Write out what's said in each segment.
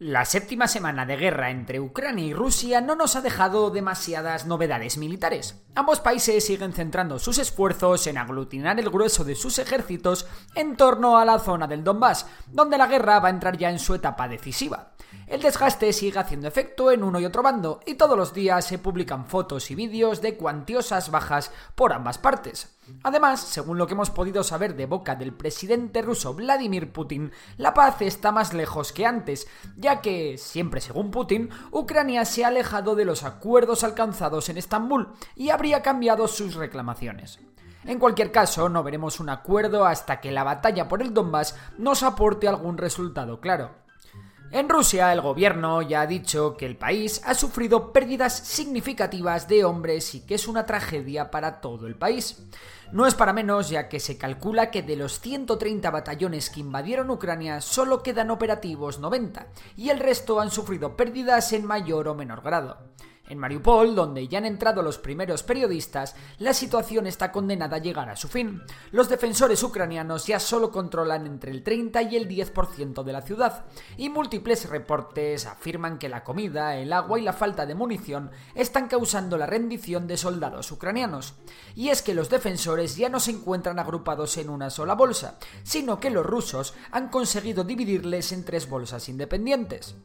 La séptima semana de guerra entre Ucrania y Rusia no nos ha dejado demasiadas novedades militares. Ambos países siguen centrando sus esfuerzos en aglutinar el grueso de sus ejércitos en torno a la zona del Donbass, donde la guerra va a entrar ya en su etapa decisiva. El desgaste sigue haciendo efecto en uno y otro bando, y todos los días se publican fotos y vídeos de cuantiosas bajas por ambas partes. Además, según lo que hemos podido saber de boca del presidente ruso Vladimir Putin, la paz está más lejos que antes, ya que, siempre según Putin, Ucrania se ha alejado de los acuerdos alcanzados en Estambul y habría cambiado sus reclamaciones. En cualquier caso, no veremos un acuerdo hasta que la batalla por el Donbass nos aporte algún resultado claro. En Rusia, el gobierno ya ha dicho que el país ha sufrido pérdidas significativas de hombres y que es una tragedia para todo el país. No es para menos, ya que se calcula que de los 130 batallones que invadieron Ucrania solo quedan operativos 90, y el resto han sufrido pérdidas en mayor o menor grado. En Mariupol, donde ya han entrado los primeros periodistas, la situación está condenada a llegar a su fin. Los defensores ucranianos ya solo controlan entre el 30 y el 10% de la ciudad, y múltiples reportes afirman que la comida, el agua y la falta de munición están causando la rendición de soldados ucranianos. Y es que los defensores ya no se encuentran agrupados en una sola bolsa, sino que los rusos han conseguido dividirles en tres bolsas independientes.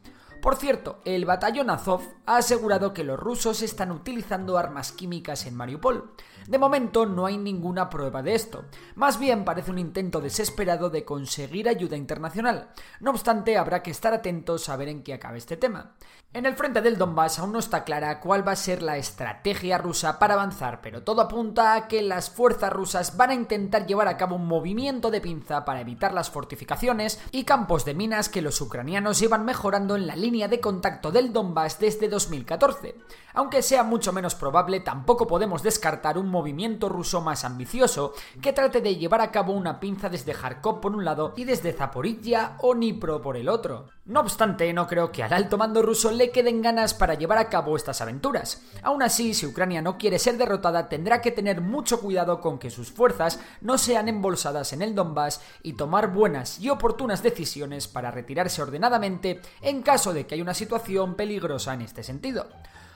Por cierto, el batallón Azov ha asegurado que los rusos están utilizando armas químicas en Mariupol. De momento no hay ninguna prueba de esto. Más bien parece un intento desesperado de conseguir ayuda internacional. No obstante, habrá que estar atentos a ver en qué acaba este tema. En el frente del Donbass aún no está clara cuál va a ser la estrategia rusa para avanzar, pero todo apunta a que las fuerzas rusas van a intentar llevar a cabo un movimiento de pinza para evitar las fortificaciones y campos de minas que los ucranianos llevan mejorando en la línea de contacto del Donbass desde 2014. Aunque sea mucho menos probable, tampoco podemos descartar un movimiento ruso más ambicioso que trate de llevar a cabo una pinza desde Kharkov por un lado y desde Zaporizhia o Dnipro por el otro. No obstante, no creo que al alto mando ruso le queden ganas para llevar a cabo estas aventuras. Aún así, si Ucrania no quiere ser derrotada, tendrá que tener mucho cuidado con que sus fuerzas no sean embolsadas en el Donbass y tomar buenas y oportunas decisiones para retirarse ordenadamente en caso de que haya una situación peligrosa en este sentido.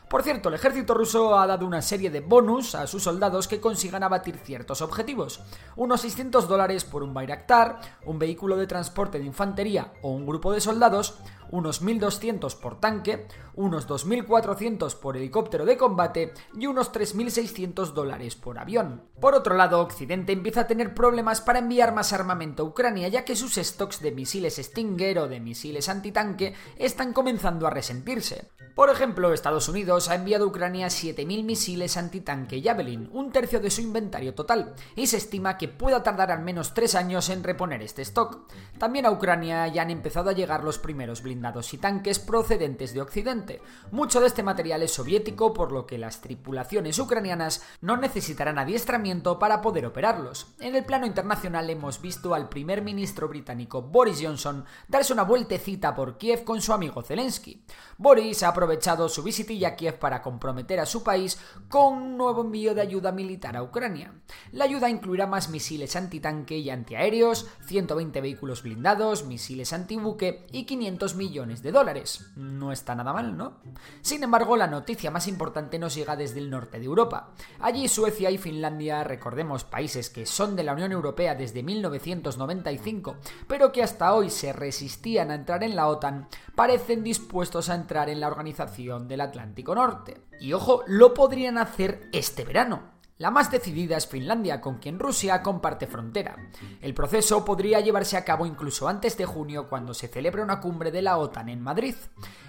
Por cierto, el ejército ruso ha dado una serie de bonus a sus soldados que consigan abatir ciertos objetivos. Unos 600 dólares por un Bayraktar, un vehículo de transporte de infantería o un grupo de soldados, unos 1.200 por tanque, unos 2.400 por helicóptero de combate y unos 3.600 dólares por avión. Por otro lado, Occidente empieza a tener problemas para enviar más armamento a Ucrania ya que sus stocks de misiles Stinger o de misiles antitanque están comenzando a resentirse. Por ejemplo, Estados Unidos ha enviado a Ucrania 7.000 misiles antitanque Javelin, un tercio de su inventario total, y se estima que pueda tardar al menos 3 años en reponer este stock. También a Ucrania ya han empezado a llegar los primeros blindados y tanques procedentes de Occidente. Mucho de este material es soviético, por lo que las tripulaciones ucranianas no necesitarán adiestramiento para poder operarlos. En el plano internacional hemos visto al primer ministro británico Boris Johnson darse una vueltecita por Kiev con su amigo Zelensky. Boris ha aprovechado su visitilla a Kiev para comprometer a su país con un nuevo envío de ayuda militar a Ucrania. La ayuda incluirá más misiles antitanque y antiaéreos, 120 vehículos blindados, misiles antibuque y 500 millones de dólares. No está nada mal, ¿no? Sin embargo, la noticia más importante nos llega desde el norte de Europa. Allí Suecia y Finlandia, recordemos países que son de la Unión Europea desde 1995, pero que hasta hoy se resistían a entrar en la OTAN, parecen dispuestos a entrar en la organización del Atlántico Norte. Y ojo, lo podrían hacer este verano. La más decidida es Finlandia, con quien Rusia comparte frontera. El proceso podría llevarse a cabo incluso antes de junio, cuando se celebra una cumbre de la OTAN en Madrid.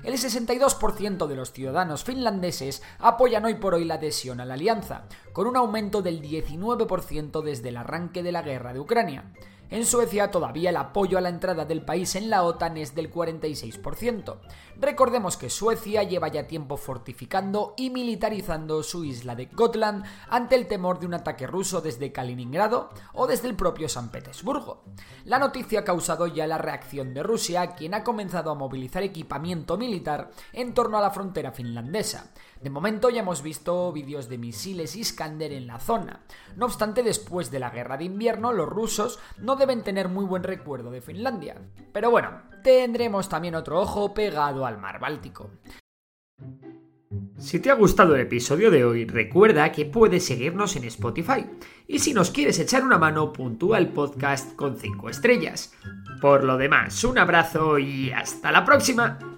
El 62% de los ciudadanos finlandeses apoyan hoy por hoy la adhesión a la alianza, con un aumento del 19% desde el arranque de la guerra de Ucrania. En Suecia todavía el apoyo a la entrada del país en la OTAN es del 46%. Recordemos que Suecia lleva ya tiempo fortificando y militarizando su isla de Gotland ante el temor de un ataque ruso desde Kaliningrado o desde el propio San Petersburgo. La noticia ha causado ya la reacción de Rusia, quien ha comenzado a movilizar equipamiento militar en torno a la frontera finlandesa. De momento ya hemos visto vídeos de misiles Iskander en la zona. No obstante, después de la guerra de invierno, los rusos no deben tener muy buen recuerdo de Finlandia. Pero bueno, tendremos también otro ojo pegado al mar Báltico. Si te ha gustado el episodio de hoy, recuerda que puedes seguirnos en Spotify. Y si nos quieres echar una mano, puntúa el podcast con 5 estrellas. Por lo demás, un abrazo y hasta la próxima.